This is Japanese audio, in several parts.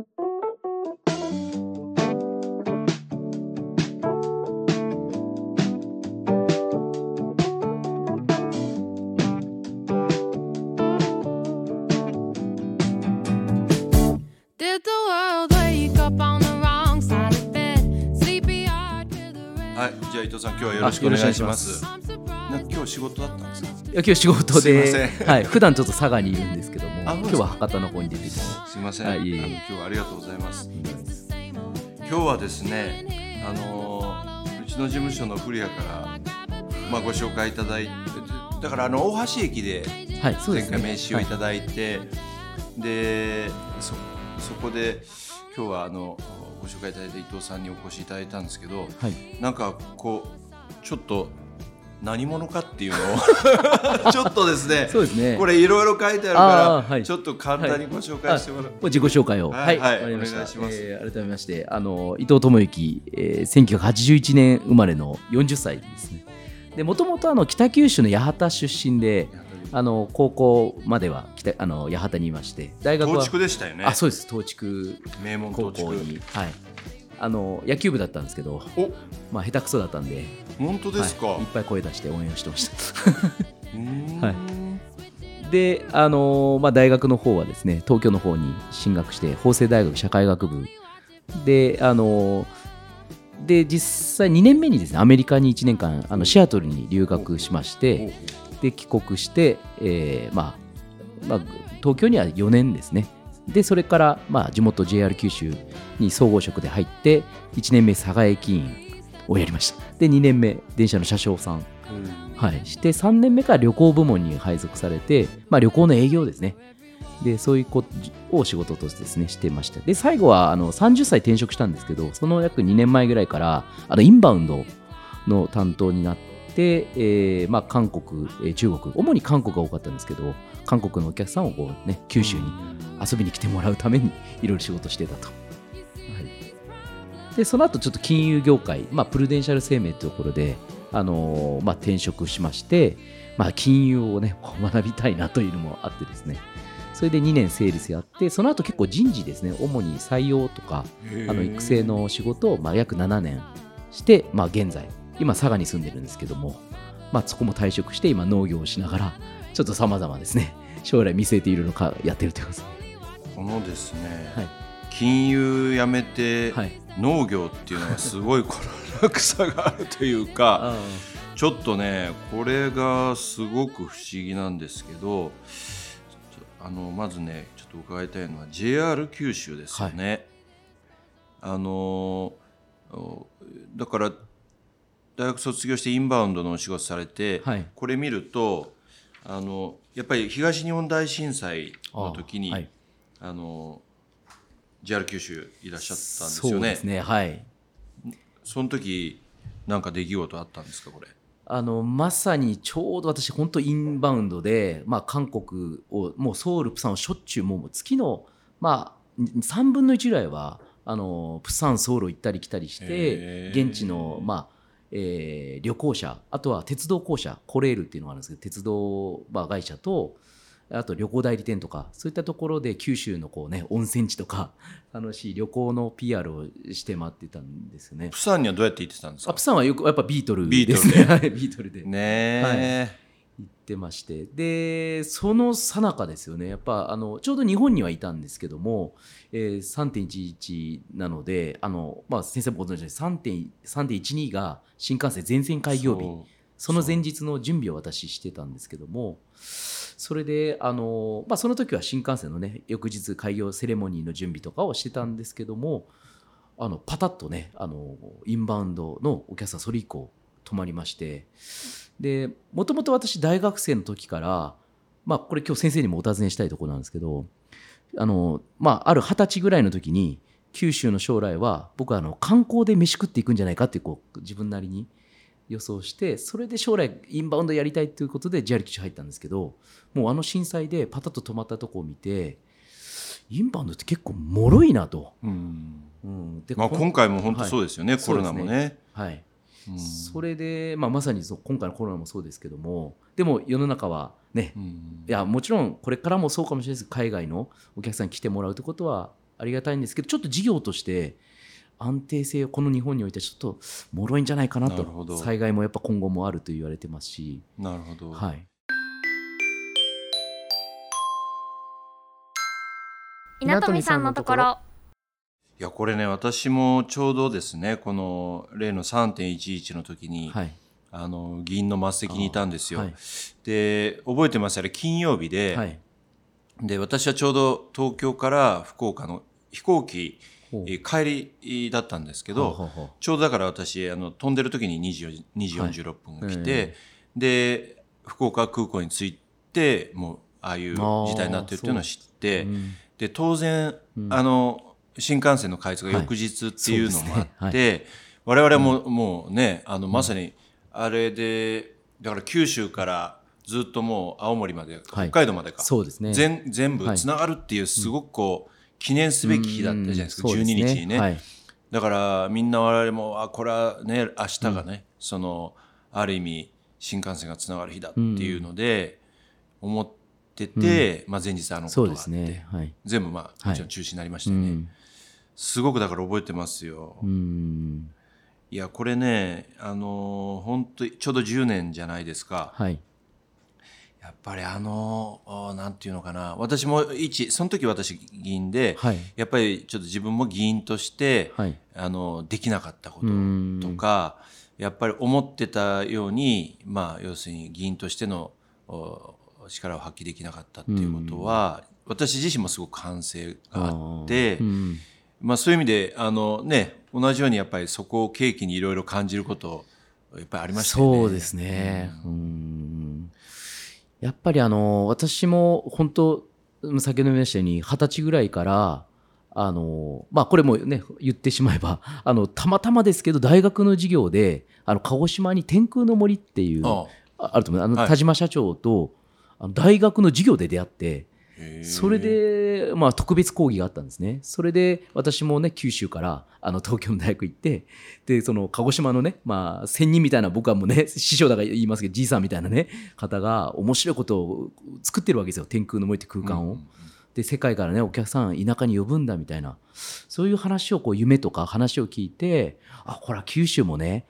はい、じゃあ伊藤さん今日はよろしくお願いします。仕事だったんですか？いや今日仕事すいまで、せんはい、普段ちょっと佐賀にいるんですけども、あ今日は博多の方に出てきて、すみません。はい今日はありがとうございます。今日はですね、あのーうちの事務所の古谷からまあご紹介いただいて、だからあの大橋駅で前。回名刺をいただいて、でそそこで今日はあのご紹介いただいた伊藤さんにお越しいただいたんですけど、はい、はいなんかこうちょっと何者かっていうのを。ちょっとですねそうですね。これいろいろ書いてあるから、はい。ちょっと簡単にご紹介してもらう、あ自己紹介を。はいはい。わかりました。お願いします。えー改めまして、あの伊藤智之、えー、1981年生まれの40歳ですね。で、もともとあの北九州の八幡出身で、あの高校までは北あの八幡にいまして、大学は東筑でしたよね。あ、そうです。東筑名門高校に、はい。あの野球部だったんですけど、お。まあ下手くそだったんで、本当ですか、はい、いっぱい声出して応援をしてました。はい。で、あのーまあ、大学の方はですね東京の方に進学して法政大学社会学部。であのーで実際2年目にですねアメリカに1年間あのシアトルに留学しましてで帰国して、えーまあまあ、東京には4年ですね。でそれから、まあ、地元 JR 九州に総合職で入って1年目佐賀駅員をやりましたで2年目電車の車掌さんはい、して3年目から旅行部門に配属されて、まあ、旅行の営業ですね。で、そういうことを仕事としてですね、してました。で、最後はあの30歳転職したんですけど、その約2年前ぐらいから、あのインバウンドの担当になって、えーまあ、韓国、えー中国、主に韓国が多かったんですけど、韓国のお客さんをこう、ね、九州に遊びに来てもらうためにいろいろ仕事してたと。はい、で、その後ちょっと金融業界、まあ、プルデンシャル生命というところで、あのーまあ、転職しまして、まあ、金融をね、学びたいなというのもあってですね、それで2年セールスやって、その後結構人事ですね、主に採用とか、あの育成の仕事をまあ約7年して、まあ、現在、今、佐賀に住んでるんですけども、まあ、そこも退職して、今、農業をしながら、ちょっとさまざまですね、将来見据えていろいろかやってるということですね。このですね、はい金融やめてはい、農業っていうのがすごいこの落差があるというかあ ちょっとねこれがすごく不思議なんですけどあのまずねちょっと伺いたいのは JR 九州ですよね。あのおだから大学卒業してインバウンドのお仕事されて、はい。これ見るとあのやっぱり東日本大震災の時にあ、はい。の JR 九州いらっしゃったんですそよね。うですね、はい。その時なんか出来事あったんですかこれ？あのまさにちょうど私、本当インバウンドで、まあ、韓国を、もうソウル、プサンをしょっちゅう、もう月の、まあ、3分の1ぐらいは、あのプサン、ソウル行ったり来たりして現地の、まあえー旅行者、あとは鉄道公社、コレールっていうのがあるんですけど、鉄道、まあ、会社と、あと旅行代理店とか、そういったところで九州のこう、ね、温泉地とか、楽しい旅行の PR をして回ってたんですよね。プサンにはどうやって行ってたんですか？プさんはよくやっぱビートルですね。はいビートルで。ねえ、行ってまして。でその最中ですよね。やっぱあのちょうど日本にはいたんですけども、えー、3.11なのであの、まあ、先生もご存知のように3.12が新幹線全線開業日その前日の準備を私してたんですけどもそれであの、まあ、その時は新幹線のね翌日開業セレモニーの準備とかをしてたんですけどもあのパタッとねあのインバウンドのお客さんそれ以降止まりましてでもともと私大学生の時からまあこれ今日先生にもお尋ねしたいところなんですけどあの、まあ、ある二十歳ぐらいの時に九州の将来は僕はあの観光で飯食っていくんじゃないかってこう自分なりに予想してそれで将来インバウンドやりたいということで JR 基地入ったんですけどもうあの震災でパタッと止まったとこを見てインバウンドって結構脆いなと。うん。うん、でまあ、今回も本当そうですよね、はい。コロナもね。はい、うん。それで、まあ、まさに今回のコロナもそうですけどもでも世の中はねうん。いやもちろんこれからもそうかもしれないですけど海外のお客さんに来てもらうということはありがたいんですけどちょっと事業として安定性をこの日本においてちょっと脆いんじゃないかなと。災害もやっぱ今後もあると言われてますし、なるほど、はい、稲富さんのところ。いやこれね私もちょうどですねこの例の3.11の時に、はい。あの議員の末席にいたんですよ。はい。で覚えてます？あれ金曜日で,、はい。で私はちょうど東京から福岡の飛行機帰りだったんですけど、ちょうどだから私あの飛んでる時に2時 ,2 時はい。46分が来て、えで福岡空港に着いてもうああいう事態になってるっていうのを知って、うん。で当然、あの新幹線の開通が翌日っていうのもあって、そうですね我々も、もうねあのまさにあれでだから九州からずっともう青森まで、はい。北海道までかそうですね。全全部はい。つながるっていうすごくこう、記念すべき日だったじゃないですか、うんそう12日にね。はい。だからみんな我々もあこれはね明日がね、そのある意味新幹線がつながる日だっていうので思ってて、まあ、前日あのことがあって、すね。はい。全部まあはい。もちろん中止になりましたよね、うん。すごくだから覚えてますよ、うん。いやこれねあのー本当にちょうど10年じゃないですか。はいやっぱりあのーなんていうのかな。私も一その時私議員で、はい。やっぱりちょっと自分も議員として、はい。あのできなかったことうん。とかやっぱり思ってたようにまあ要するに議員としてのお力を発揮できなかったっていうことは私自身もすごく反省があってまあそういう意味であのね同じようにやっぱりそこを契機にいろいろ感じることやっぱりありましたよね。そうですね。うんやっぱりあの私も本当先ほども言いましたように二十歳ぐらいからあのまあこれもね言ってしまえば あのたまたまですけど大学の授業であの鹿児島に天空の森っていうあると思う。あのはい。田島社長とあの大学の授業で出会ってそれで、まあ、特別講義があったんですね。それで、私もね、九州から、あの、東京の大学行って、で、その、鹿児島のね、まあ、仙人みたいな、僕はもうね、師匠だから言いますけど、じいさんみたいなね、方が、面白いことを作ってるわけですよ。天空の森って空間を。うんで、世界からね、お客さん、田舎に呼ぶんだ、みたいな。そういう話を、こう、夢とか話を聞いて、あ、これは九州もね、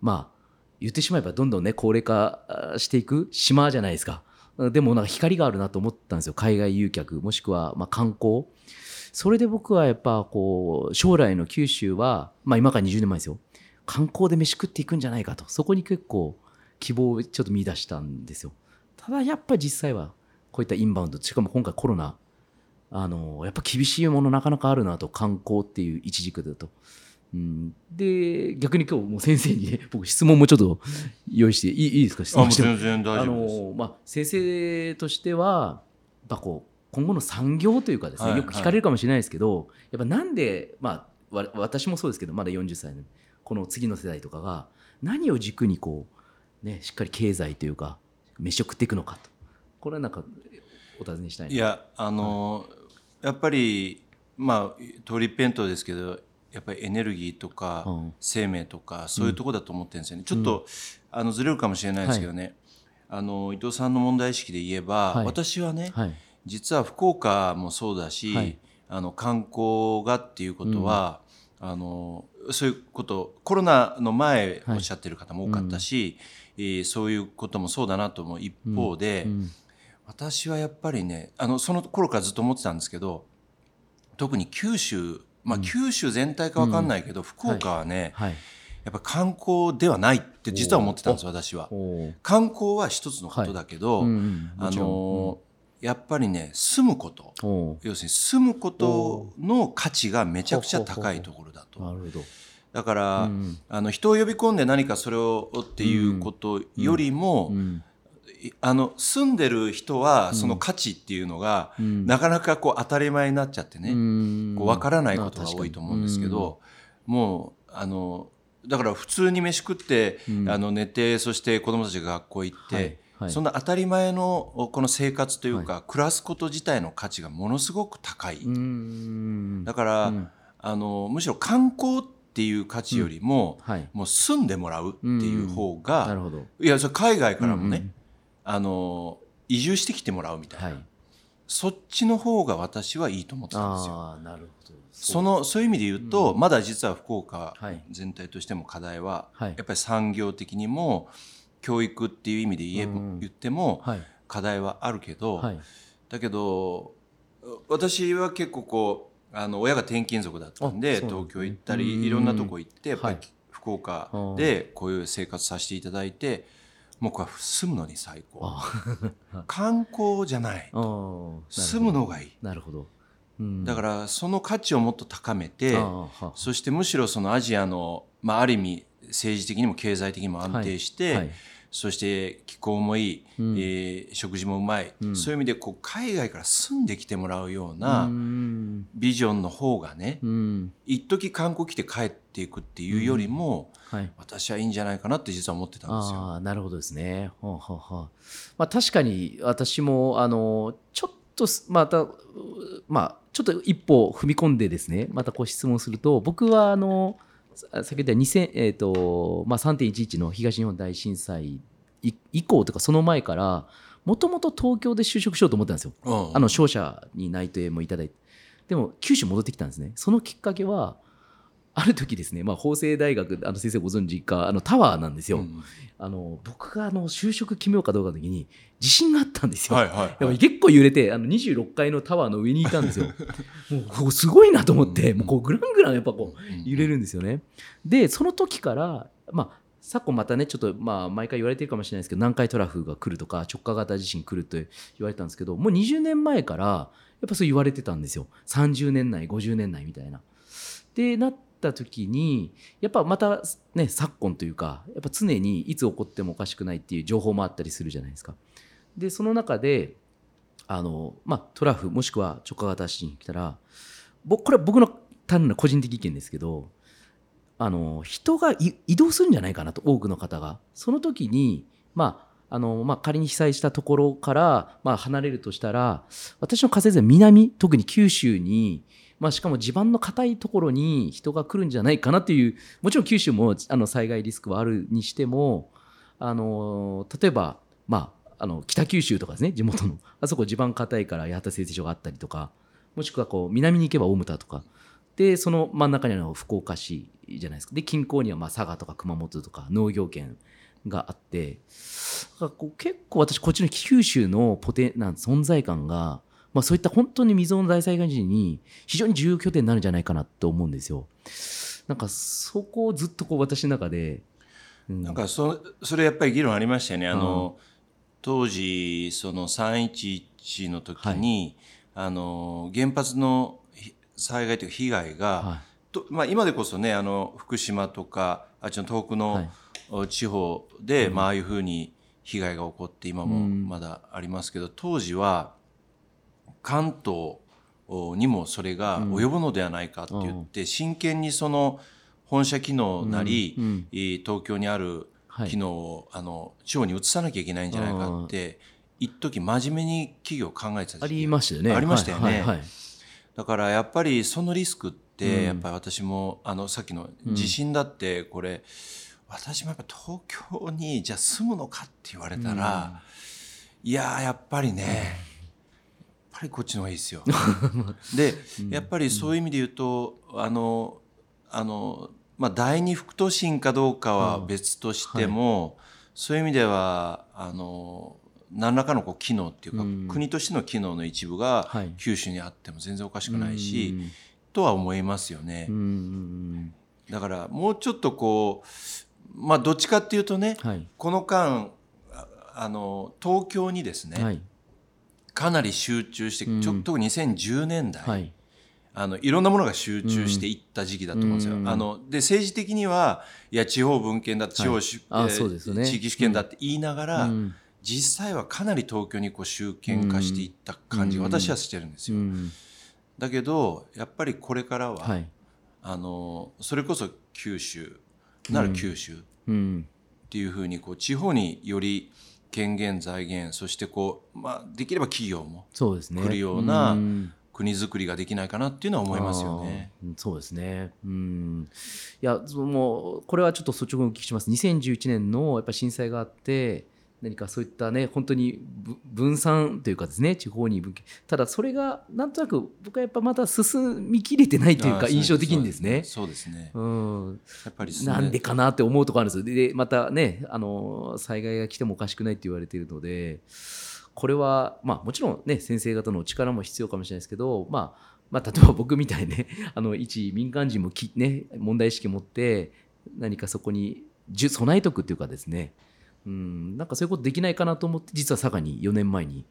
まあ、言ってしまえば、どんどんね、高齢化あしていく島じゃないですか。でもなんか光があるなと思ったんですよ。海外誘客。もしくはま観光。それで僕はやっぱこう将来の九州は、まあ、今から20年前ですよ。観光で飯食っていくんじゃないかと。そこに結構希望をちょっと見出したんですよ。ただやっぱ実際はこういったインバウンド。しかも今回コロナ。あのやっぱ厳しいものなかなかあるなと。観光っていう一軸だと。うん、で逆に今日もう先生に、ね、僕質問もちょっと用意していいいいですか？質問して。も全然大あ丈夫です。のまあ、先生としてはやっぱこう今後の産業というかですね、はいよく聞かれるかもしれないですけど、やっぱなんで、まあ、わ私もそうですけどまだ40歳のこの次の世代とかが何を軸にこう、ね、しっかり経済というか飯を食っていくのかと。これはなんかお尋ねしたいな。いやあのーやっぱりまあ通り一辺倒ですけどやっぱりエネルギーとかうん。生命とかそういうところだと思ってるんですよね、ちょっと、あのずれるかもしれないですけどね、あの伊藤さんの問題意識で言えば、はい。私はね、はい。実は福岡もそうだし、はい。あの観光がっていうことは、あのそういうことコロナの前おっしゃってる方も多かったし、えーそういうこともそうだなと思う一方で、うん。私はやっぱりねあのその頃からずっと思ってたんですけど特に九州まあ、九州全体か分かんないけど、福岡はね、はい。やっぱ観光ではないって実は思ってたんです私は。観光は一つのことだけど、うんうんあのやっぱりね住むこと。要するに住むことの価値がめちゃくちゃ高いところだと。なるほど。だから、うんあの人を呼び込んで何かそれをっていうことよりも、うんいあの住んでる人はその価値っていうのが、うん。なかなかこう当たり前になっちゃってね、うん。こう分からないことが多いと思うんですけど、もうあのだから普通に飯食って、あの寝てそして子供たちが学校行って、はいはい。そんな当たり前のこの生活というか、暮らすこと自体の価値がものすごく高い。うん。うんだから、うん。あのむしろ観光っていう価値よりも、はい。もう住んでもらうっていう方が、なるほど。いやそれ海外からもね、うんうんあの移住してきてもらうみたいな、はい。そっちの方が私はいいと思ってたんですよ。なるほど。そのそういう意味で言うと、まだ実は福岡はい。全体としても課題は、はい。やっぱり産業的にも教育っていう意味で言えば、うん言ってもはい。課題はあるけど、はい。だけど私は結構こうあの親が転勤族だったんで東京行ったりうん。いろんなとこ行ってやっぱりはい。福岡でこういう生活させていただいてもうこれは住むのに最高。あ 観光じゃない。住むのがいい。なるほど、うん、だからその価値をもっと高めてそしてむしろそのアジアの、まあ、ある意味政治的にも経済的にも安定して、はいそして気候もいい、うん。えー食事もうまい、うん。そういう意味でこう海外から住んできてもらうよううなん。ビジョンの方がね、うん。一時観光来て帰っていくっていうよりも、はい。私はいいんじゃないかなって実は思ってたんですよ。ああなるほどですね。はあ、はまあ、確かに私もあのちょっとすまたうまあちょっと一歩踏み込んでですねまたこう質問すると僕はあのさ先ほど言った2000、えーとまあ、3.11の東日本大震災い以降とかその前からもともと東京で就職しようと思ったんですよ。うん。あの商社に内定もいただいて。でも九州戻ってきたんですね。そのきっかけはある時ですね、まあ、法政大学あの先生ご存知かあのタワーなんですよ、うんあの僕があの就職決めようかどうかの時に地震があったんですよ、はいはいでも結構揺れてあの26階のタワーの上にいたんですよ。もうここすごいなと思って、うんもうこうグラングランやっぱこううん揺れるんですよね。でその時からまあ昨今またねちょっとまあ毎回言われてるかもしれないですけど南海トラフが来るとか直下型地震来ると言われてたんですけどもう20年前からやっぱそう言われてたんですよ。30年内50年内みたいな。でなった時にやっぱまたね昨今というかやっぱ常にいつ起こってもおかしくないっていう情報もあったりするじゃないですか。でその中であの、まあ、トラフもしくは直下型地震来たら僕これは僕の単なる個人的意見ですけどあの人が移動するんじゃないかなと多くの方がその時にまああのまあ、仮に被災したところから、まあ、離れるとしたら私の仮説は南特に九州に、まあ、しかも地盤の硬いところに人が来るんじゃないかなっていうもちろん九州もあの災害リスクはあるにしてもあの例えば、まあ、あの北九州とかですね地元のあそこ地盤硬いから八幡製鉄所があったりとかもしくはこう南に行けば大牟田とかでその真ん中にあるのが福岡市じゃないですか。で近郊にはまあ佐賀とか熊本とか農業圏があってだからこう結構私こっちの九州のポテなん存在感が、まあ、そういった本当に未曾有の大災害時に非常に重要拠点になるんじゃないかなと思うんですよ。なんかそこをずっとこう私の中で、うん。なんかそそれやっぱり議論ありましたよね。あの、当時その311の時に、あの原発のひ災害というか被害が、はとまあ、今でこそねあの福島とかあっちの遠くの、はい。お地方で、まあ、ああいうふうに被害が起こって今もうん。まだありますけど、当時は関東にもそれが及ぶのではないかって言って、真剣にその本社機能なり、東京にあるはい。機能を、あの地方に移さなきゃいけないんじゃないかって一時真面目に企業考えてたありましたよね。ありましたよね。だからやっぱりそのリスクっうん。てやっぱり私もあのさっきの地震だってこれ私もやっぱ東京にじゃあ住むのかって言われたらいやーやっぱりねやっぱりこっちの方がいいですよ。でやっぱりそういう意味で言うとあのあのまあ第二副都心かどうかは別としてもそういう意味ではあの何らかのこう機能っていうか、うん。国としての機能の一部がはい。九州にあっても全然おかしくないし、うん。とは思いますよね。うんうん。だからもうちょっとこうまあどっちかっていうとね、はい。この間ああの東京にですね、はい。かなり集中して、うん。ちょ特に2010年代、はい。あのいろんなものが集中していった時期だと思うんですよ。うん。あので政治的にはいや地方分権だ地方主、あえーね。地域主権だって言いながら、うん。実際はかなり東京にこう集権化していった感じがうん。私はしてるんですよ。うん。だけどやっぱりこれからは、はい。あのそれこそ九州なら九州っうんていうふうにこう地方により権限財源そしてこう、まあ、できれば企業もそうですね来るようなうん国づくりができないかなっていうのは思いますよね。そうですね。うん。いや、もうこれはちょっと率直にお聞きします。2011年のやっぱ震災があって、何かそういったね本当にぶ分散というかですね地方に分岐ただそれがなんとなく僕はやっぱまだ進みきれてないというか印象的にですね。そうですねうん、やっぱりそなんでかなって思うところあるんですよ。で、またね、あの、災害が来てもおかしくないって言われているので、これは、まあもちろんね、先生方のお力も必要かもしれないですけど、まあ、まあ、例えば僕みたいにね、あの、一民間人もき、ね、問題意識持って、何かそこに備えとくっていうかですね、うん、なんかそういうことできないかなと思って、実は佐賀に4年前に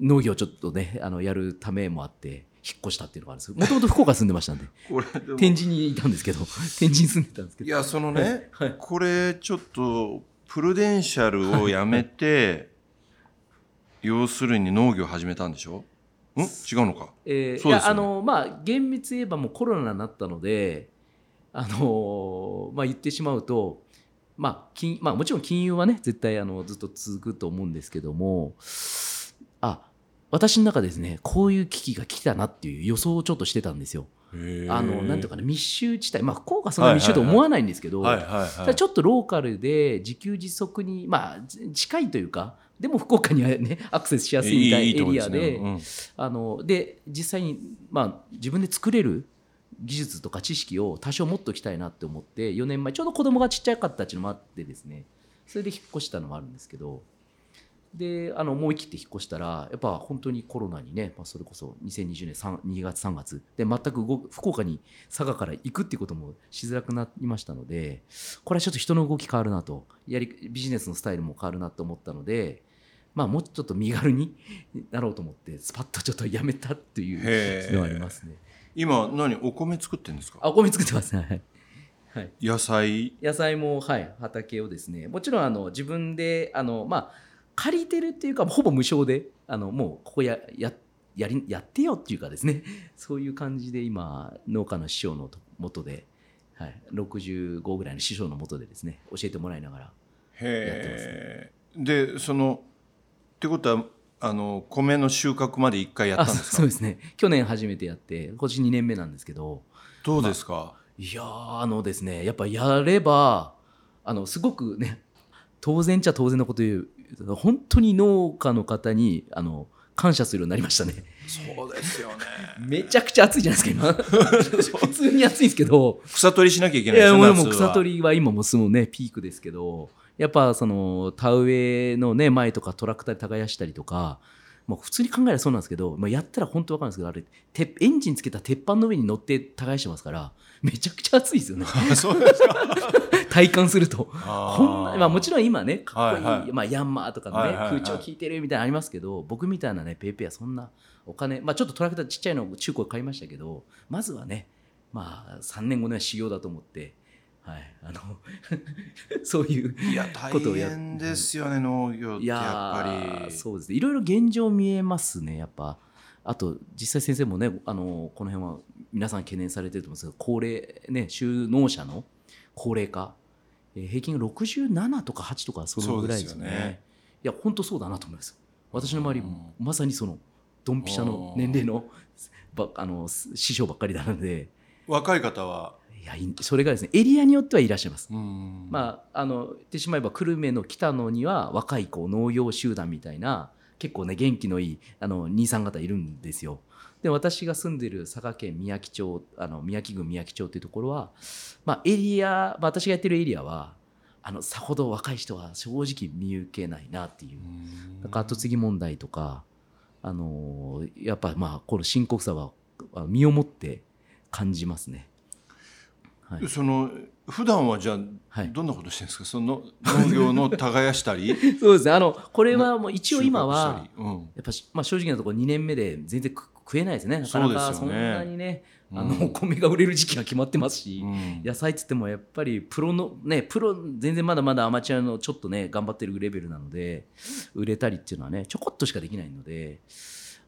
農業をちょっとね、あの、やるためもあって、引っ越したっていうのがあるんですもともと福岡住んでましたんで、天神にいたんですけど、天神に住んでたんですけど。いやそのね、はいこれちょっとプルデンシャルをやめて 要するに農業始めたんでしょ？ん？違うのか？えーそうですよね。いやあのまあ厳密に言えばもうコロナになったのであのまあ言ってしまうとまあ金まあもちろん金融はね絶対あのずっと続くと思うんですけどもあ私の中でですねこういう危機が来たなっていう予想をちょっとしてたんですよ。あのなんていうかな密集地帯まあ福岡はそんな密集と思わないんですけど、ちょっとローカルで自給自足にまあじ近いというかでも福岡にはねアクセスしやすいみたいなエリアで。うんあので実際に、まあ、自分で作れる技術とか知識を多少持っておきたいなって思って4年前ちょうど子供がちっちゃかったっていうのもあってですね。それで引っ越したのもあるんですけど。であの思い切って引っ越したらやっぱ本当にコロナにね、まあ、それこそ2020年3 2月3月。で全く福岡に佐賀から行くっていうこともしづらくなりましたのでこれはちょっと人の動き変わるなと。やりビジネスのスタイルも変わるなと思ったのでまあもうちょっと身軽になろうと思ってスパッとちょっとやめたっていうへのはありまえすね。今何お米作ってんですか？あお米作ってます。ね。はい。はい、野菜？野菜も、はい、畑をですねもちろんあの自分であの、まあ、借りてるっていうかほぼ無償であのもうここやややりやってよっていうかですね。そういう感じで今農家の師匠のと元で、はい、65ぐらいの師匠の元でですね教えてもらいながらへえ。でそのってことはあの米の収穫まで一回やったんですそうですね。去年初めてやって今年2年目なんですけど。どうですか、いやーあのですねやっぱやればあのすごくね当然っちゃ当然のこと言う本当に農家の方にあの感謝するようになりましたね。そうですよね。めちゃくちゃ暑いじゃないですか今。普通に暑いんですけど。草取りしなきゃいけいないですよやもうもう夏は。草取りは今もすぐねピークですけどやっぱその田植えのね前とかトラクターで耕したりとかもう普通に考えればそうなんですけど、まあ、やったら本当わかるんですけどあれてエンジンつけた鉄板の上に乗って耕してますからめちゃくちゃ暑いですよね。そうですか。体感すると。あー。こんな、まあ、もちろん今ねかっこい。い、はいはいまあ、ヤンマーとかね、はいはいはい。空調効いてるみたいなのありますけど僕みたいなねペイペイはそんなお金、まあ、ちょっとトラクターちっちゃいの中古買いましたけどまずはねまあ3年後には修行だと思って、はい、あの そういうことをや変ですよね農業っていやっぱり。そうですね。いろいろ現状見えますねやっぱ。あと実際先生もねあのこの辺は皆さん懸念されてると思うんですけど高齢ね就農者の高齢化、えー平均が67とか8とかそのぐらいですよね。ね。いや本当そうだなと思います。私の周りうん。まさにそのドンピシャの年齢のばあの師匠ばっかりなので。若い方はいやいそれがですねエリアによってはいらっしゃいますうんまあ、あの言ってしまえば久留米の北野には若い子農業集団みたいな結構ね元気のいいあの兄さん方いるんですよ。で私が住んでる佐賀県宮城町あの宮城郡宮城町っていうところは、まあ、エリア、まあ、私がやってるエリアはあのさほど若い人は正直見受けないなっていうなんか後継ぎ問題とか、あのやっぱまあこの深刻さはあ身をもって感じますね。はい。その普段はじゃあ、はい。どんなことしてるんですか？その農業の耕したり？そうですね。あのこれはもう一応今はやっぱし、まあ、正直なところ2年目で全然食食えないですね。なかなかそんなにねあうん。のお米が売れる時期が決まってますし、うん。野菜っつってもやっぱりプロのねプロ全然まだまだアマチュアのちょっとね頑張ってるレベルなので売れたりっていうのはねちょこっとしかできないので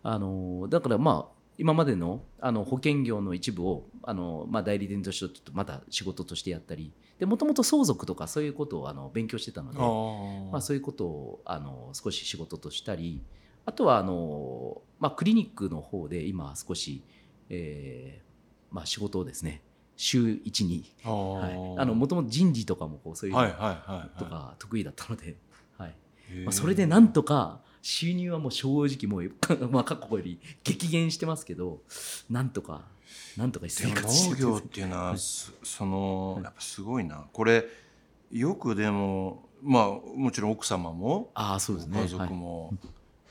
あのだからまあ今までのあの保険業の一部をあの、まあ、代理店としてちょっとまた仕事としてやったりでもともと相続とかそういうことをあの勉強してたのでまあ、そういうことをあの少し仕事としたりあとはあの、まあ、クリニックの方で今少し、えーまあ、仕事をですね週1にもともと人事とかもこうそういうのとか得意だったので、はい。まあ、それでなんとか収入はもう正直もう、まあ、過去より激減してますけどなんとかなんとかで生も活して。る農業っていうのは、すそのやっぱすごいな。これよくでもまあもちろん奥様もああそうですね。ご家族はい。も、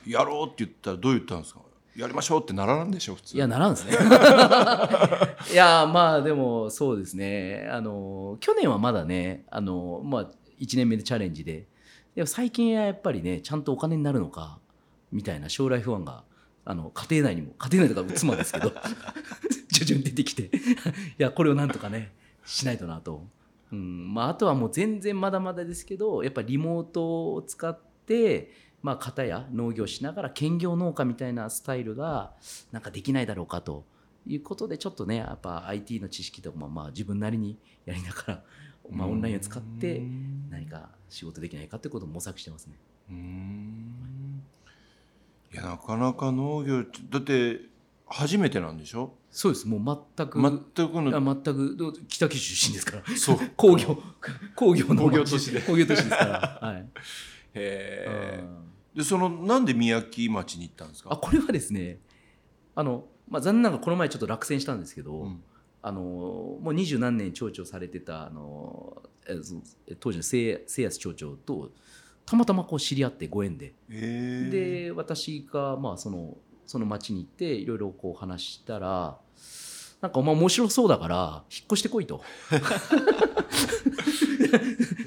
やろうって言ったらどう言ったんですか？やりましょうってならんでしょ普通。いや、ならんですね。いや、まあ、でも、そうですね。あの、去年はまだね、あの、まあ、1年目でチャレンジで、でも最近はやっぱりね、ちゃんとお金になるのか、みたいな将来不安が、あの、家庭内にも、家庭内とか妻ですけど、徐々に出てきて、いや、これをなんとかね、しないとなと。うん、まあ、あとはもう全然まだまだですけど、やっぱリモートを使って、まあ、方や農業しながら兼業農家みたいなスタイルがなんかできないだろうかということでちょっとねやっぱ IT の知識とかもまあ自分なりにやりながら、まあ、オンラインを使って何か仕事できないかってことを模索してますね。うーんい。やなかなか農業だって初めてなんでしょ？そうです。もう全く。全くの。あ全く。どう北九州出身ですから。そう。工業。工業の工業都市で。工業都市ですから、はい。へえうん。でそのなんで宮城町に行ったんですか？あこれはですねあの、まあ、残念ながらこの前ちょっと落選したんですけど、うんあのもう二十何年町長されてたあの当時のせい安町長とたまたまこう知り合ってご縁で、で私がまあそのその町に行っていろいろこう話したらなんかお前面白そうだから引っ越してこいと。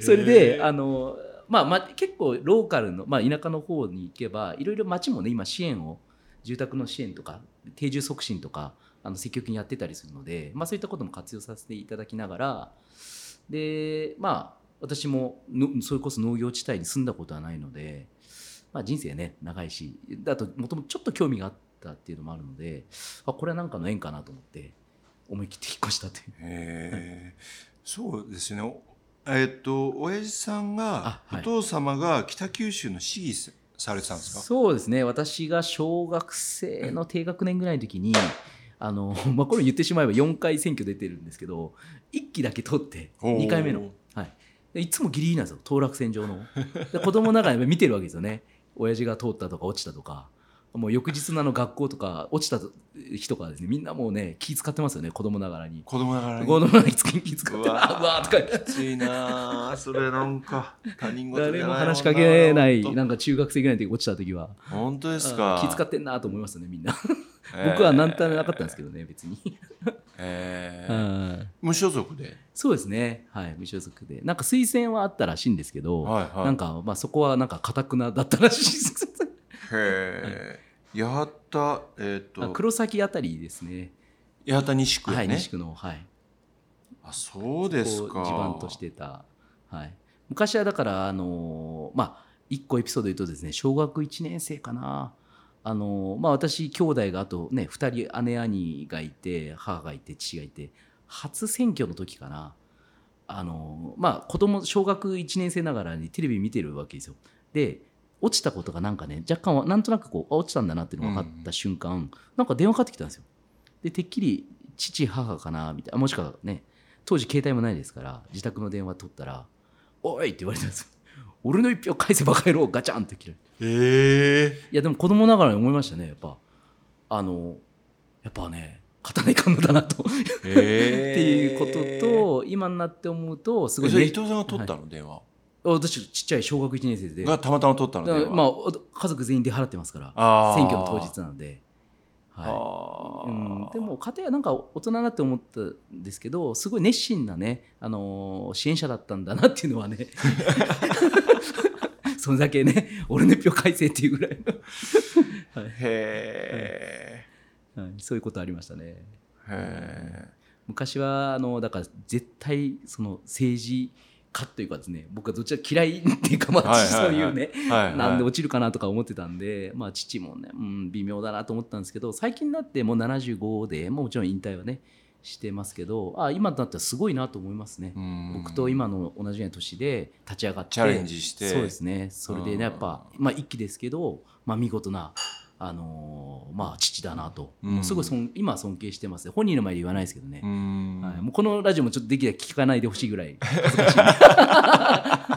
それであの、まあ、ま結構ローカルの、まあ、田舎の方に行けばいろいろ町もね今支援を住宅の支援とか定住促進とかあの積極的にやってたりするので、まあ、そういったことも活用させていただきながらでまあ私ものそれこそ農業地帯に住んだことはないので、まあ、人生ね長いしあともともとちょっと興味があったっていうのもあるのであこれはなんかの縁かなと思って思い切って引っ越したという。そうですね。おえっと親父さんが、あはい。お父様が北九州の市議さされてたんですか？そうですね。私が小学生の低学年ぐらいの時にあの、まあ、これ言ってしまえば4回選挙出てるんですけど1期だけ取っておー。2回目の、はい、でいつもギリギリなんですよ当落線上の。で子供ながらに見てるわけですよね。親父が通ったとか落ちたとかもう翌日のあの学校とか落ちた日とかはですねみんなもうね気使ってますよね子供ながらに。子供ながらに。子供ながらに気使ってうわー。とかきついなあそれなんか。他人事じ誰も話しかけない本なんか中学生ぐらいの時落ちた時は。当本当ですか。気使ってんなと思いますねみんな。えー。僕は何ともなかったんですけどね別に、えうーん 無所属で？そうですね。はい無所属で。なんか推薦はあったらしいんですけど、はいはい。なんかまあそこはなんかかたくなだったらしいですへえ八幡えっ、あと黒崎あたりですね。八幡西区はい西区のはい。あそうですか。地盤としてた、はい、昔はだからあのーまあ一個エピソード言うとですね小学1年生かな。あのーまあ私兄弟があとね2人姉兄がいて母がいて父がいて初選挙の時かな。あのーまあ子供小学1年生ながらにテレビ見てるわけですよ。で落ちたことがなんかね若干はなんとなくこうあ落ちたんだなっていうのが分かった瞬間、なんか電話かかってきたんですよ。でてっきり父母かな？みたいな。もしくはね当時携帯もないですから自宅の電話取ったら「おい!」って言われたんですよ「俺の一票返せバカ野郎ガチャン!」って切られて。ええ。いやでも子供ながらに思いましたねやっぱ。あのやっぱね勝たないかんのだなと、え。っていうことと今になって思うとすごいね。それ伊藤さんが取ったの、電話私ちっちゃい小学1年生で。がたまたま取ったのだか電話らまあ家族全員出払ってますから選挙の当日なので。はい。うん、でも家庭はなんか大人になって思ったんですけどすごい熱心なね、あのー支援者だったんだなっていうのはね それだけね俺の一票改正っていうぐらいの、はい。へはい、そういうことありましたね。えへ昔はあのだから絶対その政治家というかですね僕はどっちら嫌いっていうかまあそういうねなんで落ちるかなとか思ってたんで、まあ、父もね、うん、微妙だなと思ったんですけど最近になってもう75でもちろん引退はねしてますけどあ今だったらすごいなと思いますね。うん。僕と今の同じような年で立ち上がってチャレンジして。そうですね。それでうんねやっぱ、まあ、一期ですけど、まあ、見事な、あのーまあ、父だなと、うん。すごいそん今は尊敬してます。本人の前で言わないですけどね。う、ん。はい、もうこのラジオもちょっとできたら聞かないでほしいぐらい。恥ずかし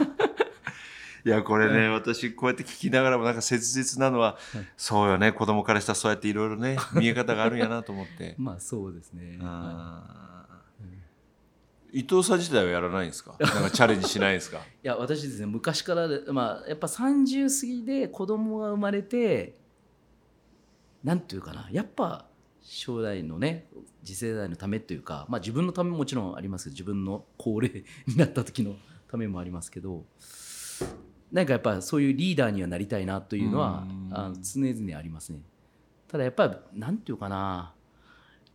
いいやこれね、私こうやって聞きながらもなんか切実なのは、はい。そうよね。子供からしたらそうやっていろいろね 見え方があるんやなと思って。まあそうですね。はあー。伊藤さん自体はやらないんですか？なんかチャレンジしないんですか？い、いや私ですね昔からでまあやっぱ30過ぎで子供が生まれてなんていうかなやっぱ将来のね次世代のためというか、まあ、自分のためももちろんありますけど自分の高齢になった時のためもありますけどなんかやっぱそういうリーダーにはなりたいなというのはうんあの常々ありますね。ただやっぱりなんていうかな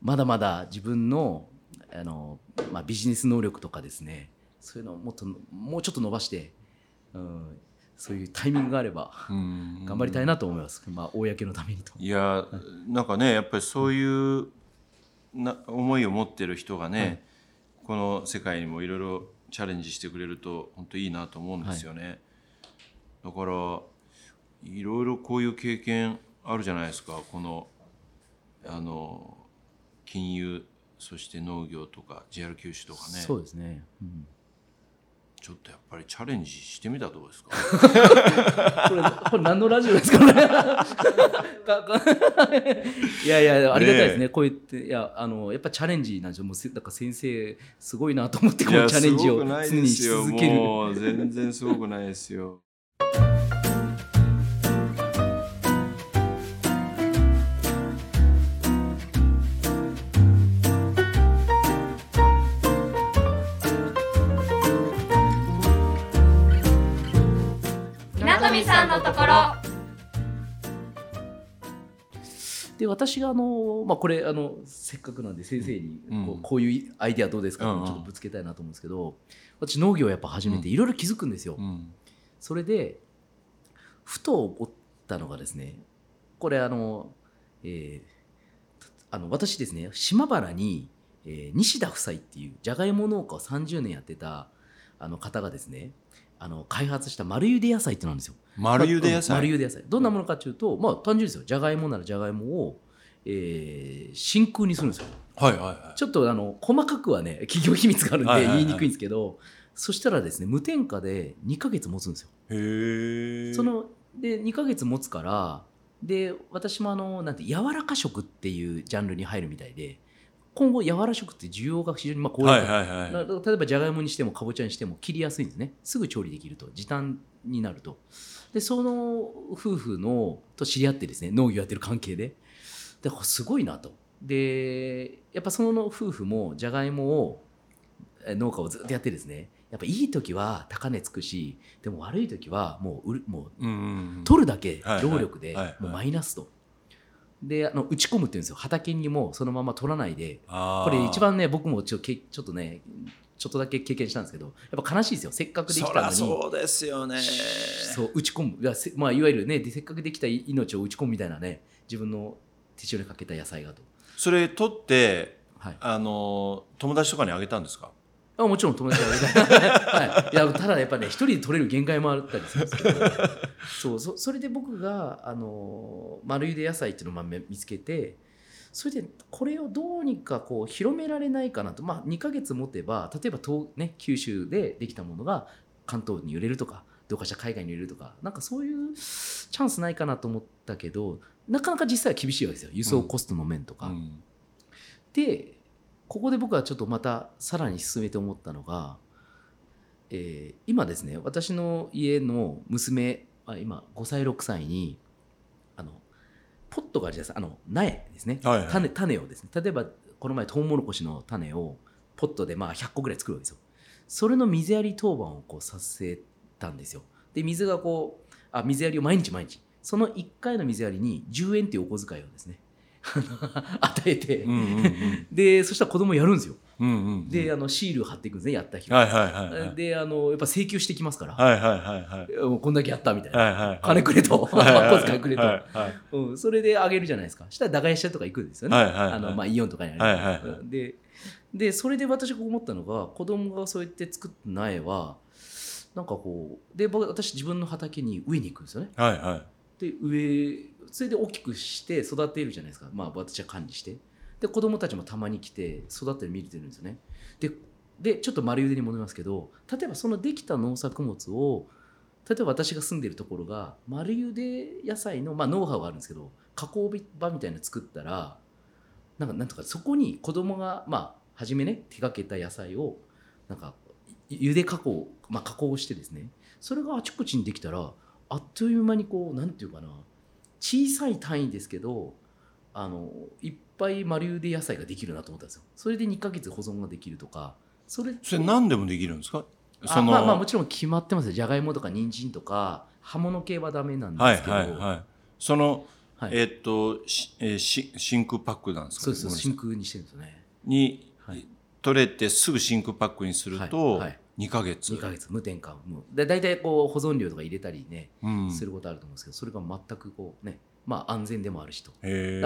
まだまだ自分のあの、まあ、ビジネス能力とかですねそういうのをもっともうちょっと伸ばして、うん、そういうタイミングがあれば頑頑張りたいなと思います、まあ、公のためにと。いやなんかねやっぱりそういうな思いを持ってる人がね、はい。この世界にもいろいろチャレンジしてくれると本当いいなと思うんですよね、だからいろいろこういう経験あるじゃないですか。このあの金融そして農業とか JR 九州とかね。そうですね、うんちょっとやっぱりチャレンジしてみたらどうですか？これこれ何のラジオですかね？いやいやありがたいですね。こう言っていやあのやっぱチャレンジなんですよ。もうせだから先生すごいなと思ってこのチャレンジを常にし続ける。全然すごくないですよさんのところ。で私があの、まあ、これあのせっかくなんで先生にうん。こう,、こういうアイデアどうですかってちょっとぶつけたいなと思うんですけど私農業をやっぱ始めていろいろ気づくんですよ。うん。それでふと思ったのがですねこれあの,、えーあの私ですね島原に、えー西田夫妻っていうじゃがいも農家を30年やってたあの方がですねあの開発した丸茹で野菜ってのなんですよ。丸茹で野菜、うん丸茹で野菜。どんなものかというと、まあ単純ですよ。じゃがいもならじゃがいもを、えー真空にするんですよ。はいはいはい。ちょっとあの細かくはね 企業秘密があるんではいはいはい。言いにくいんですけど、そしたらですね無添加で2ヶ月持つんですよ。へえそので2ヶ月持つからで私もあのなんて柔らか食っていうジャンルに入るみたいで今後柔らか食って需要が非常にまあこういうはいはいはい。な例えばじゃがいもにしてもかぼちゃにしても切りやすいんですねすぐ調理できると時短になると。でその夫婦のと知り合ってですね農業やってる関係で。ですごいなと。でやっぱその夫婦もじゃがいもをえ農家をずっとやってですねやっぱいい時は高値つくしでも悪い時はもう売るもう取るだけ労力でもうマイナスと。であの打ち込むっていうんですよ。畑にもそのまま取らないで。これ一番ね僕もちょけちょっとねちょっとだけ経験したんですけどやっぱ悲しいですよ。せっかくできたのに。そうですよね。そう打ち込む。いやせ、まあ、いわゆるねでせっかくできた命を打ち込むみたいなね自分の手塩にかけた野菜がと、それ取ってはい、あの友達とかにあげたんですか？あもちろん友達があげたい、はい、いやただやっぱね一人で取れる限界もあったりするんですけど。そうそそれで僕があの丸茹で野菜っていうのをまあめ見つけてそれでこれをどうにかこう広められないかなと、まあ、2ヶ月持てば例えば東、ね、九州でできたものが関東に売れるとかどうかした海外に売れるとかなんかそういうチャンスないかなと思ったけどなかなか実際は厳しいわけですよ。輸送コストの面とか。うん。でここで僕はちょっとまたさらに進めて思ったのが、えー今ですね私の家の娘あ今5歳6歳にあのポットがあるじゃないですか。あの苗ですね、はいはい種種をですね。例えばこの前トウモロコシの種をポットでまあ100個ぐらい作るわけですよ。それの水やり当番をこうさせたんですよ。で水がこうあ水やりを毎日毎日。その1回の水やりに10円っていうお小遣いをですね 与えて、うんうんうん。でそしたら子供やるんですよ。うんうんであのシール貼っていくんですねやった日は。いはいはいはい。であのやっぱ請求してきますから、はいはいはいこんだけやったみたいな、はいはいはい金くれと、はいはいはい小遣い くれと、はいはい。うん、それであげるじゃないですか。したら駄菓子屋とか行くんですよね、はいはいはい。あのまあ、イオンとかにある、はいはいはい。うんででそれで私が思ったのが子供がそうやって作った苗はなんかこうで僕私自分の畑に植えに行くんですよね。はいはい。で植えそれで大きくして育てるじゃないですか。まあ私は管理して。で子供たちもたまに来て育ってる見れてるんですよね。ででちょっと丸茹でに戻りますけど例えばそのできた農作物を例えば私が住んでるところが丸茹で野菜の、まあ、ノウハウがあるんですけど加工場みたいなの作ったらなんかなんとかそこに子供がまあ初めね手掛けた野菜をなんか茹で加工、まあ、加工してですね。それがあちこちにできたらあっという間にこうなんていうかな小さい単位ですけどあのいっぱい丸茹で野菜ができるなと思ったんですよ。それで2ヶ月保存ができるとかそれそれ何でもできるんですか？あそのまあまあもちろん決まってますよ。じゃがいもとか人参とか葉物系はダメなんはいですけど、はいはいその、はい。えっとし、えーし真空パックなんですかそうです真空にしてるんですよね。に、はい。取れてすぐ真空パックにするとはいはい2ヶ月、2ヶ月。無添加。もうで大体こう保存料とか入れたりね、うん。することあると思うんですけどそれが全くこうねまあ安全でもあるしと。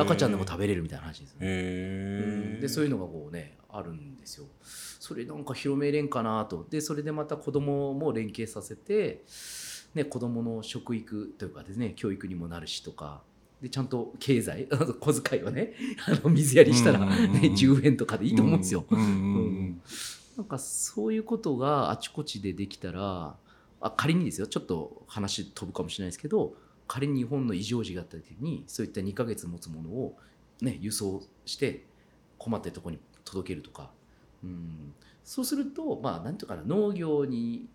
赤ちゃんでも食べれるみたいな話ですね、へー。でそういうのがこうねあるんですよ。それなんか広めれんかなと。でそれでまた子供も連携させて、ね、子供の食育というかですね教育にもなるしとか。でちゃんと経済 小遣いをねあの水やりしたら、うんうんうんね、10円とかでいいと思うんですよ、うんうん。うんなんかそういうことがあちこちでできたらあ仮にですよちょっと話飛ぶかもしれないですけど仮に日本の異常時があった時にそういった2ヶ月持つものを、ね、輸送して困ってるところに届けるとか、うん、そうするとまあなんていうかな農業に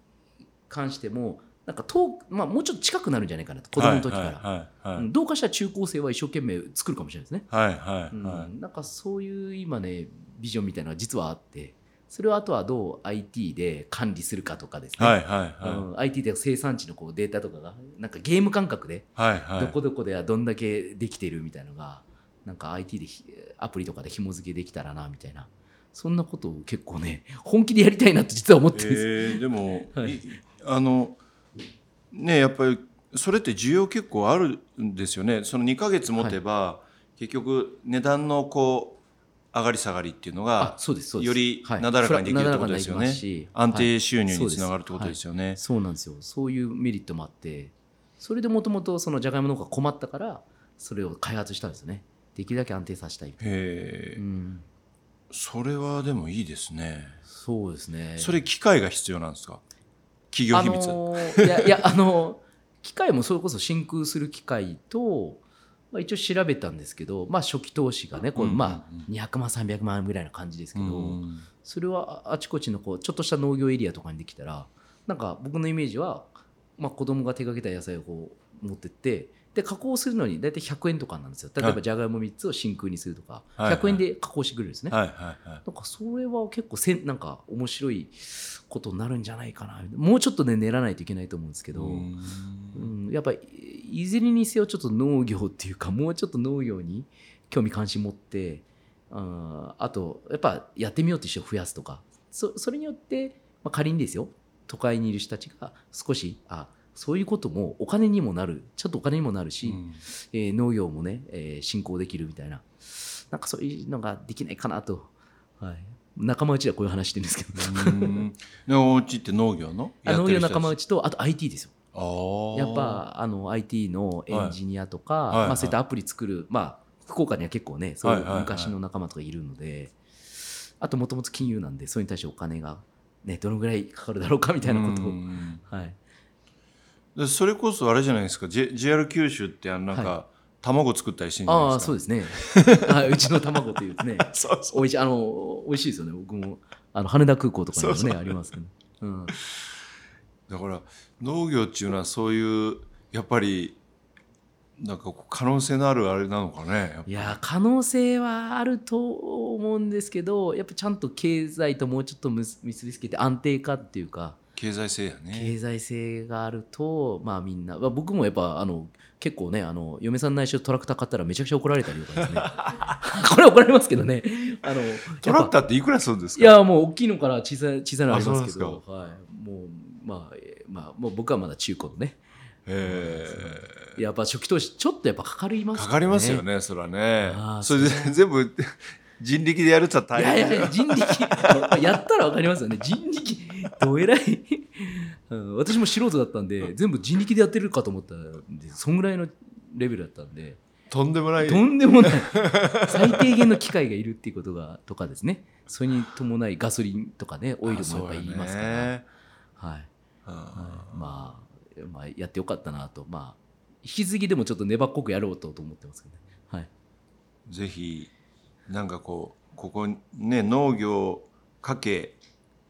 関してもなんか遠く、まあ、もうちょっと近くなるんじゃないかなと子供の時から、はいはいはいうん。どうかしたら中高生は一生懸命作るかもしれないですね。はいはいうん。はいなんかそういう今ねビジョンみたいなのが実はあってそれをあとはどう IT で管理するかとかですね、はいはいうん。IT で生産地のこうデータとかがなんかゲーム感覚ではいはい。どこどこではどんだけできてるみたいなのがなんか IT でひアプリとかで紐付けできたらなみたいな。そんなことを結構ね本気でやりたいなって実は思ってるんです。よ。えーでも、はい。いあのねやっぱりそれって需要結構あるんですよね。その2ヶ月持てば、結局値段のこう上がり下がりっていうのあがよりはい。なだらかにできるってことですよね。なだらかにできますし安定はい収入につながるってことですよね。そうなんですよ。そういうメリットもあってそれでもともとそのじゃがいも農家が困ったからそれを開発したんですよね。できるだけ安定させたい、へえ、うん、それはでもいいですね。そうですね。それ機械が必要なんですか？企業秘密、あのーいやいやあの機械もそれこそ真空する機械と、まあ、一応調べたんですけど、まあ、初期投資がねこう、うんうんうん。まあ、200万300万ぐらいな感じですけど、うんそれはああちこちのこうちょっとした農業エリアとかにできたらなんか僕のイメージは、まあ、子供が手がけた野菜をこう持ってってで加工するのに大体100円とかなんですよ。例えばはい。じゃがいも3つを真空にするとかはいはい。100円で加工してくれるんですね、はいはいはい。なんかそれは結構せんなんか面白いことになるんじゃないかな。もうちょっとね練らないといけないと思うんですけど、うん。うん、やっぱりいずれにせよちょっと農業っていうかもうちょっと農業に興味関心持ってあーあとやっぱやってみようって人を増やすとかそそれによって、まあ、仮にですよ都会にいる人たちが少しあそういうこともお金にもなるちょっとお金にもなるし、うん。えー農業もね、えー進行できるみたいななんかそういうのができないかなと、はい、仲間内ではこういう話してるんですけど、うん。でお家って農業の？あ農業仲間内内とあと IT ですよやっぱあの IT のエンジニアとか、はい。はい。まあ、そういったアプリ作る、まあ、福岡には結構ねそういうはいはいはい。昔の仲間とかいるので、あともともと金融なんでそれに対してお金が、ね、どのぐらいかかるだろうかみたいなことを、うんはい、でそれこそあれじゃないですか。J- JR 九州ってあのなんか、は卵作ったりしてるんじゃないああですか。そうですね。はいうちの卵というね。そうそう。おいしいあの美味しいですよね。僕もあの羽田空港とかにもねありますけど、うん、だから農業っていうのはそういうやっぱりなんか可能性のあるあれなのかねいやー可能性はあると思うんですけどやっぱちゃんと経済ともうちょっと結結びつけて安定化っていうか。経済性やね。経済性があるとまあみんな、まあ、僕もやっぱあの結構ねあの嫁さん内緒トラクター買ったらめちゃくちゃ怒られたりとかですね。これ怒られますけどね。あのトラクターーっていくらするんですか？いやもう大きいのから小さい小さいのありますけど。はい、もうまあ、えーまあ、もう僕はまだ中古のね。へやっぱ初期投資ちょっとやっぱかかりますえかかりますよねそらね。あーそれで全部 人力でやるって言ったいら大変やいや人力。やったら分かりますよね。人力。どえらい、うん、私も素人だったんで全部人力でやってるかと思ったんでそんぐらいのレベルだったんで。とんでもない。とんでもない。最低限の機械がいるっていうことがとかですねそれに伴いガソリンとかねオイルもやっぱりいりますから、ねはい、あはい、まあまあ、やってよかったなと。まあ引き継ぎでもちょっと粘っこくやろうとと思ってますけどね。はい。ぜひなんかこうここね農業かけ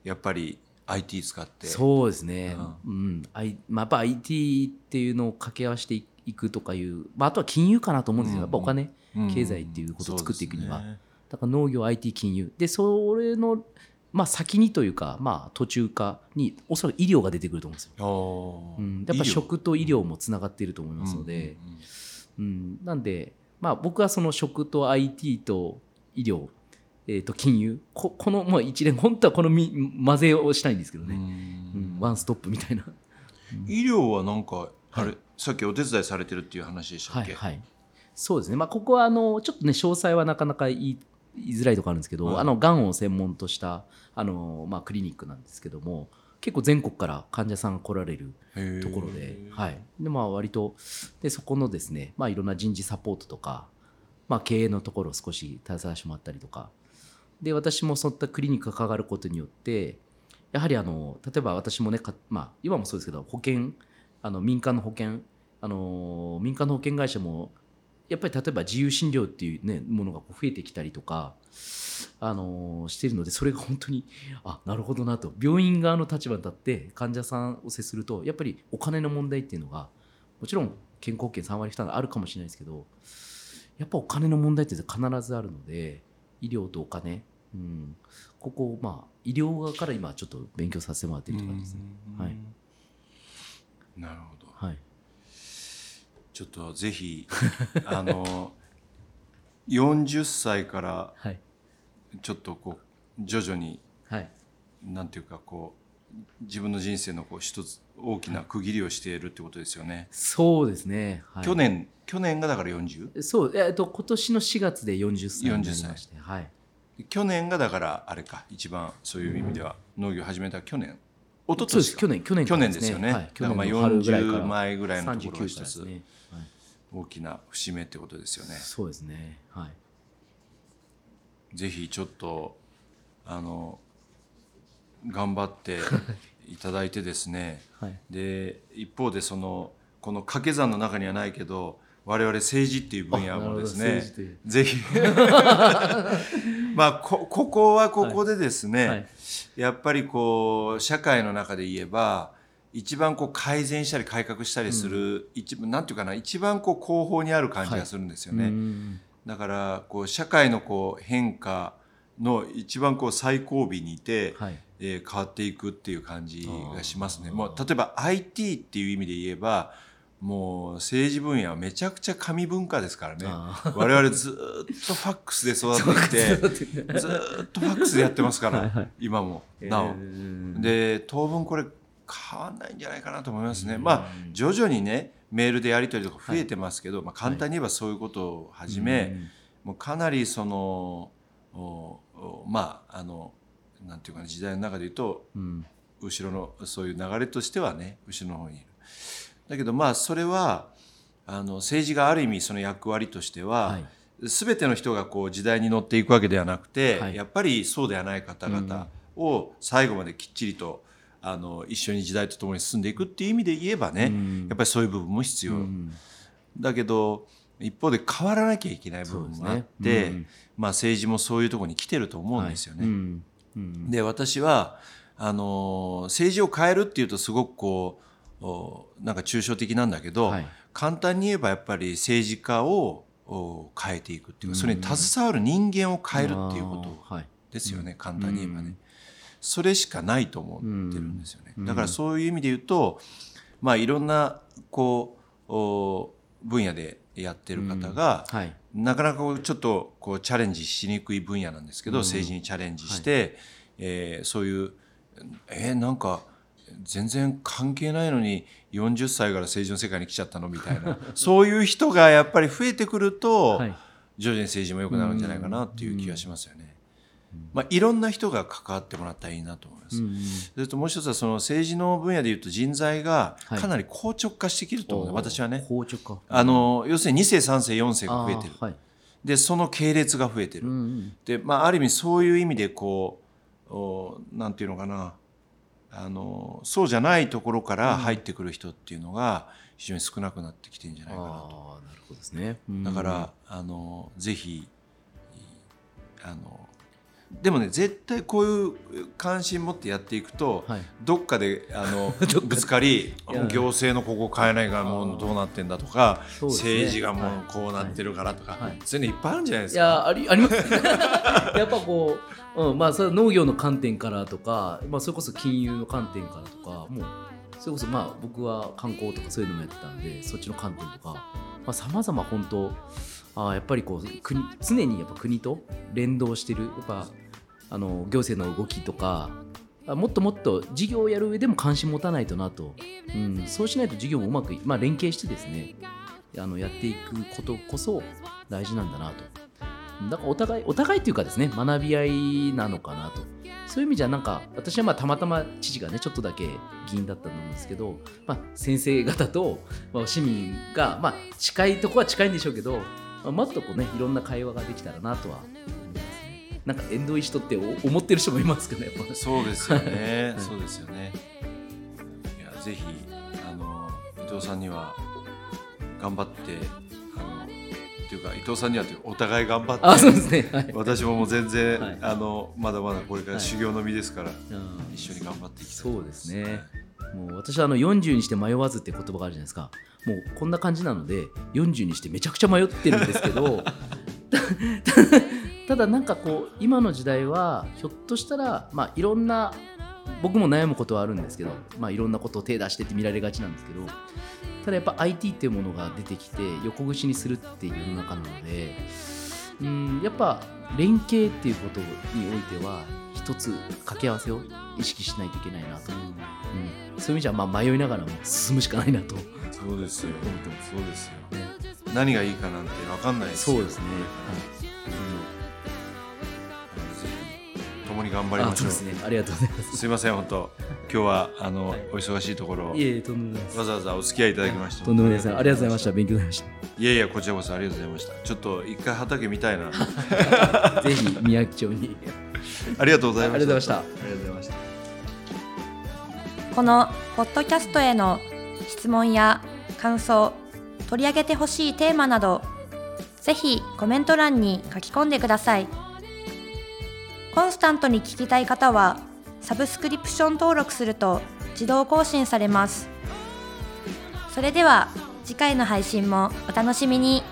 やっぱり IT 使って。そうですね、うん。あいまあ、やっぱ IT っていうのを掛け合わせていくとかいう、まあ、あとは金融かなと思うんですよ、やっぱお金、うん経済っていうことを作っていくには、ね。だから農業 IT 金融。でそれの、まあ、先にというか、まあ、途中化におそらく医療が出てくると思うんですよ、うん、やっぱ食と医療もつながっていると思いますので、うんなんで、まあ、僕はその食と IT と医療、えー、と金融ここの、まあ、一連本当はこのみ混ぜをしたいんですけどうん。ね、うん。ワンストップみたいな。医療はなんかあれ、さっきお手伝いされてるっていう話でしたっけ、はいはい、そうですね、まあ、ここはあのちょっとね詳細はなかなか言い言いづらいところあるんですけど、はい。あのがんを専門としたあの、まあ、クリニックなんですけども結構全国から患者さんが来られるところで,、はい。でまあ、割とでそこのですね、まあ、いろんな人事サポートとか、まあ、経営のところを少し携わらせてもらったりとか。で私もそういったクリニックが関わることによってやはりあの例えば私もねか、まあ、今もそうですけど保険あの民間の保険あの民間の保険会社もやっぱり例えば自由診療っていう、ね、ものが増えてきたりとか、あのしているのでそれが本当にあなるほどなと。病院側の立場に立って患者さんを接するとやっぱりお金の問題っていうのがもちろん健康保険3割負担があるかもしれないですけどやっぱお金の問題って必ずあるので医療とお金、うん、ここをまあ医療側から今ちょっと勉強させてもらっているところですね。うんはい。なるほど。はいちょっとぜひ あの40歳からはい。ちょっとこう徐々にはい。なんていうかこう自分の人生のこう一つ大きな区切りをしているってことですよね。そうですね、はい、去年去年がだから 40? そう、えっと、今年の4月で40歳になりまして、はい。去年がだからあれか一番そういう意味では農業始めた去年？一昨年か。去年、去年去年ですよね。はい、去年の春ぐらいから。40前ぐらいのところが39一ね。はい、大きな節目ってことですよね。そうですね、はい。ぜひちょっとあの頑張っていただいてですね。はい、で一方でそのこの掛け算の中にはないけど我々政治っていう分野もですねぜひ まあこここはここでですね、はいやっぱりこう社会の中で言えば一番こう改善したり改革したりする、一番なんていうかな一番こう後方にある感じがするんですよね。うんだからこう社会のこう変化の一番こう最後尾にいて、はい。えー変わっていくっていう感じがしますね。もう例えば IT っていう意味で言えばもう政治分野はめちゃくちゃ紙文化ですからね。あ我々ずーっとファックスで育ってきて ずーっとファックスでやってますから はいはい。今もなお。うんで当分これ変わんないんじゃないかなと思いますね。うん。まあ徐々にねメールでやり取りとか増えてますけど、まあ、簡単に言えばそういうことをはじめ、うん。もうかなりそのまああのなんていうかな時代の中で言うとうん。後ろのそういう流れとしてはね後ろの方に。だけどまあそれはあの政治がある意味その役割としては、はい。全ての人がこう時代に乗っていくわけではなくて、はい。やっぱりそうではない方々を最後まできっちりとあの一緒に時代とともに進んでいくっていう意味で言えばね、うん。やっぱりそういう部分も必要、うん。だけど一方で変わらなきゃいけない部分もあって、ね。うん。まあ、政治もそういうところに来てると思うんですよね。はいうん。うん。で私はあの政治を変えるっていうとすごくこうおなんか抽象的なんだけど、はい。簡単に言えばやっぱり政治家をお変えていくっていうか、うん。それに携わる人間を変えるっていうことですよね、簡単に言えばね、うんそれしかないと思ってるんですよね、うん。だからそういう意味で言うとまあいろんなこうお分野でやってる方が、はい。なかなかちょっとこうチャレンジしにくい分野なんですけど、うん。政治にチャレンジして、えーそういうえーなんか全然関係ないのに40歳から政治の世界に来ちゃったの？みたいな。そういう人がやっぱり増えてくると、はい。徐々に政治も良くなるんじゃないかなっていう気がしますよね。まあ、いろんな人が関わってもらったらいいなと思います。それともう一つはその政治の分野でいうと人材がはい。かなり硬直化してきると思う、私はね。硬直化。あの要するに2世3世4世が増えてる。はい。でその系列が増えてる、うんうんで、まあ、ある意味そういう意味でこうおなんていうのかなあのそうじゃないところから入ってくる人っていうのが非常に少なくなってきてんじゃないかなと。なるほどですね。うん。だから、あのぜひあのでもね絶対こういう関心持ってやっていくと、はい。どっかであの ぶつかり行政のここ変えないからもうどうなってんだとか、ね。政治がもうはいこうなってるからとか、はい。はい。そういうのいっぱいあるんじゃないでいすか。やあり あります。やっぱこう、うん、まあそれは農業の観点からとか、まあ、それこそ金融の観点からとかもうそれこそまあ僕は観光とかそういうのもやってたんでそっちの観点とかさまざ、ま本当あやっぱりこう国常にやっぱ国と連動してる。やっぱあの行政の動きとかもっともっと事業をやる上でも関心持たないとなと、うん、そうしないと事業もうまく、まあ、連携してですねあのやっていくことこそ大事なんだなと。だからお互いお互いっていうかですね学び合いなのかなと。そういう意味じゃなんか私はまあたまたま父がねちょっとだけ議員だったと思うんですけど、まあ、先生方と、まあ、市民が、まあ、近いとこは近いんでしょうけど、まあ、もっとこうねいろんな会話ができたらなとは思いますね。なんか縁遠い人ってお思ってる人もいますけどねやっぱそうですよね、はい。そうですよね。いやぜひあの伊藤さんには頑張ってあのっていうか伊藤さんにはというかお互い頑張って。あそうですね。はい。私ももう全然、はい。あのまだまだこれから修行の身ですから、うん。一緒に頑張っていきたいとそうですねもう私はあの40にして迷わずって言葉があるじゃないですか。もうこんな感じなので40にしてめちゃくちゃ迷ってるんですけど ただなんかこう今の時代はひょっとしたらまあいろんな僕も悩むことはあるんですけど、まあ、いろんなことを手出してって見られがちなんですけどただやっぱ IT っていうものが出てきて横串にするっていう世の中なのでうんやっぱ連携っていうことにおいては一つ掛け合わせを意識しないといけないなと、うん、そういう意味じゃまあ迷いながらも進むしかないなとそうですよますそうですよね。何がいいかなんて分かんないですよそうですね。ぜひ共に頑張りあましょうそうですね。ありがとうございます。すいません本当今日はあの、はいお忙しいところいえいえ、とんでもない。わざわざお付き合いいただきましてとんでもないです。ありがとうございました。勉強になりましいやいやこちらこそありがとうございましたちょっと一回畑見たいなた。ぜひ宮城町に。ありがとうございました。ありがとうございました。ありがとうございましたこのポッドキャストへの質問や感想取り上げてほしいテーマなどぜひコメント欄に書き込んでください。コンスタントに聞きたい方はサブスクリプション登録すると自動更新されます。それでは次回の配信もお楽しみに